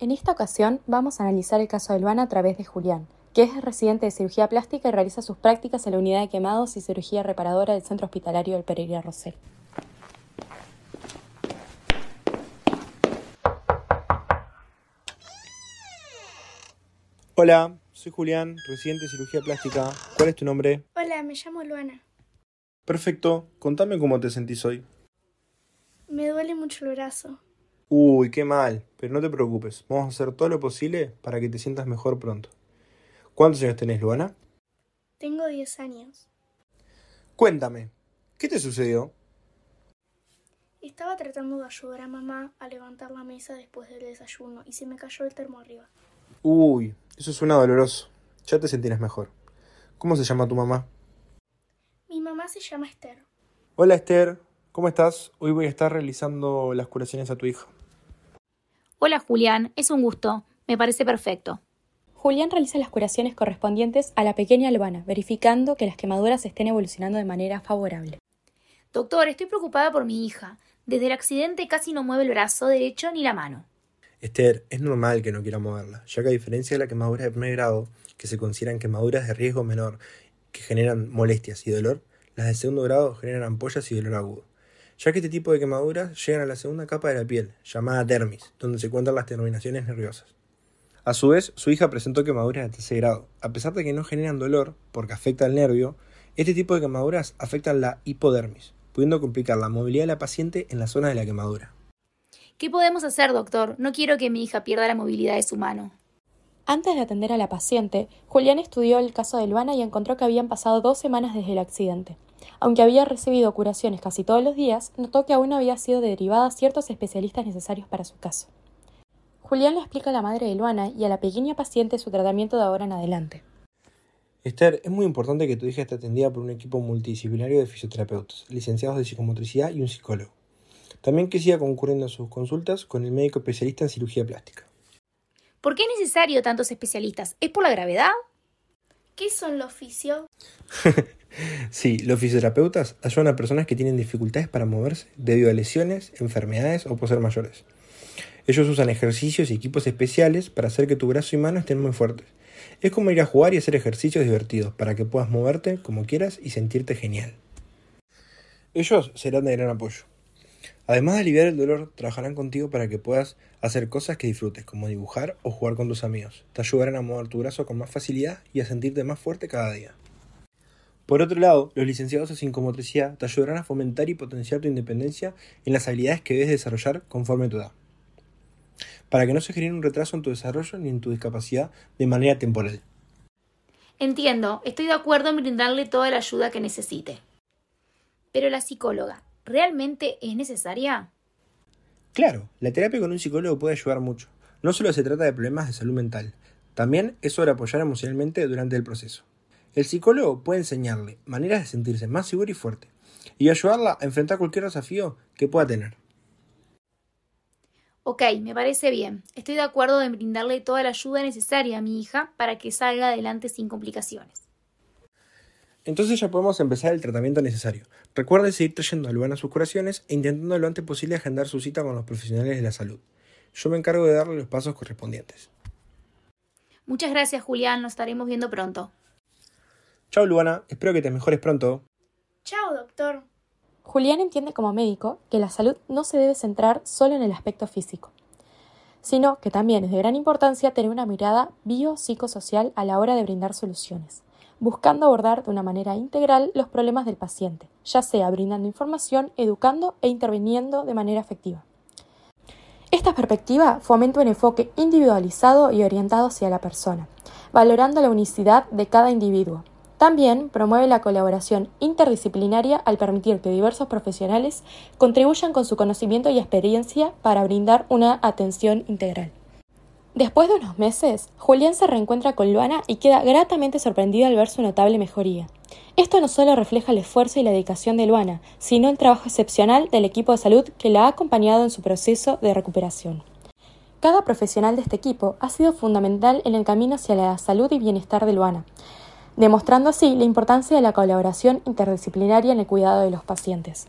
En esta ocasión vamos a analizar el caso de Luana a través de Julián, que es residente de cirugía plástica y realiza sus prácticas en la unidad de quemados y cirugía reparadora del Centro Hospitalario del Pereira Rosell. Hola, soy Julián, residente de cirugía plástica. ¿Cuál es tu nombre? Hola, me llamo Luana. Perfecto, contame cómo te sentís hoy. Me duele mucho el brazo. Uy, qué mal, pero no te preocupes, vamos a hacer todo lo posible para que te sientas mejor pronto. ¿Cuántos años tenés, Luana? Tengo 10 años. Cuéntame, ¿qué te sucedió? Estaba tratando de ayudar a mamá a levantar la mesa después del desayuno y se me cayó el termo arriba. Uy, eso suena doloroso. Ya te sentirás mejor. ¿Cómo se llama tu mamá? Mi mamá se llama Esther. Hola Esther, ¿cómo estás? Hoy voy a estar realizando las curaciones a tu hija. Hola Julián, es un gusto. Me parece perfecto. Julián realiza las curaciones correspondientes a la pequeña Luana, verificando que las quemaduras estén evolucionando de manera favorable. Doctor, estoy preocupada por mi hija. Desde el accidente casi no mueve el brazo derecho ni la mano. Esther, es normal que no quiera moverla, ya que a diferencia de la quemadura de primer grado, que se consideran quemaduras de riesgo menor, que generan molestias y dolor, las de segundo grado generan ampollas y dolor agudo, ya que este tipo de quemaduras llegan a la segunda capa de la piel, llamada dermis, donde se encuentran las terminaciones nerviosas. A su vez, su hija presentó quemaduras de tercer grado. A pesar de que no generan dolor, porque afecta al nervio, este tipo de quemaduras afectan la hipodermis, pudiendo complicar la movilidad de la paciente en la zona de la quemadura. ¿Qué podemos hacer, doctor? No quiero que mi hija pierda la movilidad de su mano. Antes de atender a la paciente, Julián estudió el caso de Luana y encontró que habían pasado dos semanas desde el accidente. Aunque había recibido curaciones casi todos los días, notó que aún no había sido derivada ciertos especialistas necesarios para su caso. Julián le explica a la madre de Luana y a la pequeña paciente su tratamiento de ahora en adelante. Esther, es muy importante que tu hija esté atendida por un equipo multidisciplinario de fisioterapeutas, licenciados de psicomotricidad y un psicólogo. También que siga concurriendo a sus consultas con el médico especialista en cirugía plástica. ¿Por qué es necesario tantos especialistas? ¿Es por la gravedad? ¿Qué son los fisios? sí, los fisioterapeutas ayudan a personas que tienen dificultades para moverse debido a lesiones, enfermedades o por ser mayores. Ellos usan ejercicios y equipos especiales para hacer que tu brazo y mano estén muy fuertes. Es como ir a jugar y hacer ejercicios divertidos para que puedas moverte como quieras y sentirte genial. Ellos serán de gran apoyo. Además de aliviar el dolor, trabajarán contigo para que puedas hacer cosas que disfrutes, como dibujar o jugar con tus amigos. Te ayudarán a mover tu brazo con más facilidad y a sentirte más fuerte cada día. Por otro lado, los licenciados en psicomotricidad te ayudarán a fomentar y potenciar tu independencia en las habilidades que debes desarrollar conforme a tu edad, para que no se genere un retraso en tu desarrollo ni en tu discapacidad de manera temporal. Entiendo, estoy de acuerdo en brindarle toda la ayuda que necesite. Pero la psicóloga, ¿realmente es necesaria? Claro, la terapia con un psicólogo puede ayudar mucho. No solo se trata de problemas de salud mental, también es sobre apoyar emocionalmente durante el proceso. El psicólogo puede enseñarle maneras de sentirse más seguro y fuerte, y ayudarla a enfrentar cualquier desafío que pueda tener. Ok, me parece bien. Estoy de acuerdo en brindarle toda la ayuda necesaria a mi hija para que salga adelante sin complicaciones. Entonces ya podemos empezar el tratamiento necesario. Recuerde seguir trayendo a Luana a sus curaciones e intentando lo antes posible agendar su cita con los profesionales de la salud. Yo me encargo de darle los pasos correspondientes. Muchas gracias, Julián. Nos estaremos viendo pronto. Chao, Luana. Espero que te mejores pronto. Chao, doctor. Julián entiende como médico que la salud no se debe centrar solo en el aspecto físico, sino que también es de gran importancia tener una mirada biopsicosocial a la hora de brindar soluciones buscando abordar de una manera integral los problemas del paciente, ya sea brindando información, educando e interviniendo de manera efectiva. Esta perspectiva fomenta un enfoque individualizado y orientado hacia la persona, valorando la unicidad de cada individuo. También promueve la colaboración interdisciplinaria al permitir que diversos profesionales contribuyan con su conocimiento y experiencia para brindar una atención integral. Después de unos meses, Julián se reencuentra con Luana y queda gratamente sorprendido al ver su notable mejoría. Esto no solo refleja el esfuerzo y la dedicación de Luana, sino el trabajo excepcional del equipo de salud que la ha acompañado en su proceso de recuperación. Cada profesional de este equipo ha sido fundamental en el camino hacia la salud y bienestar de Luana, demostrando así la importancia de la colaboración interdisciplinaria en el cuidado de los pacientes.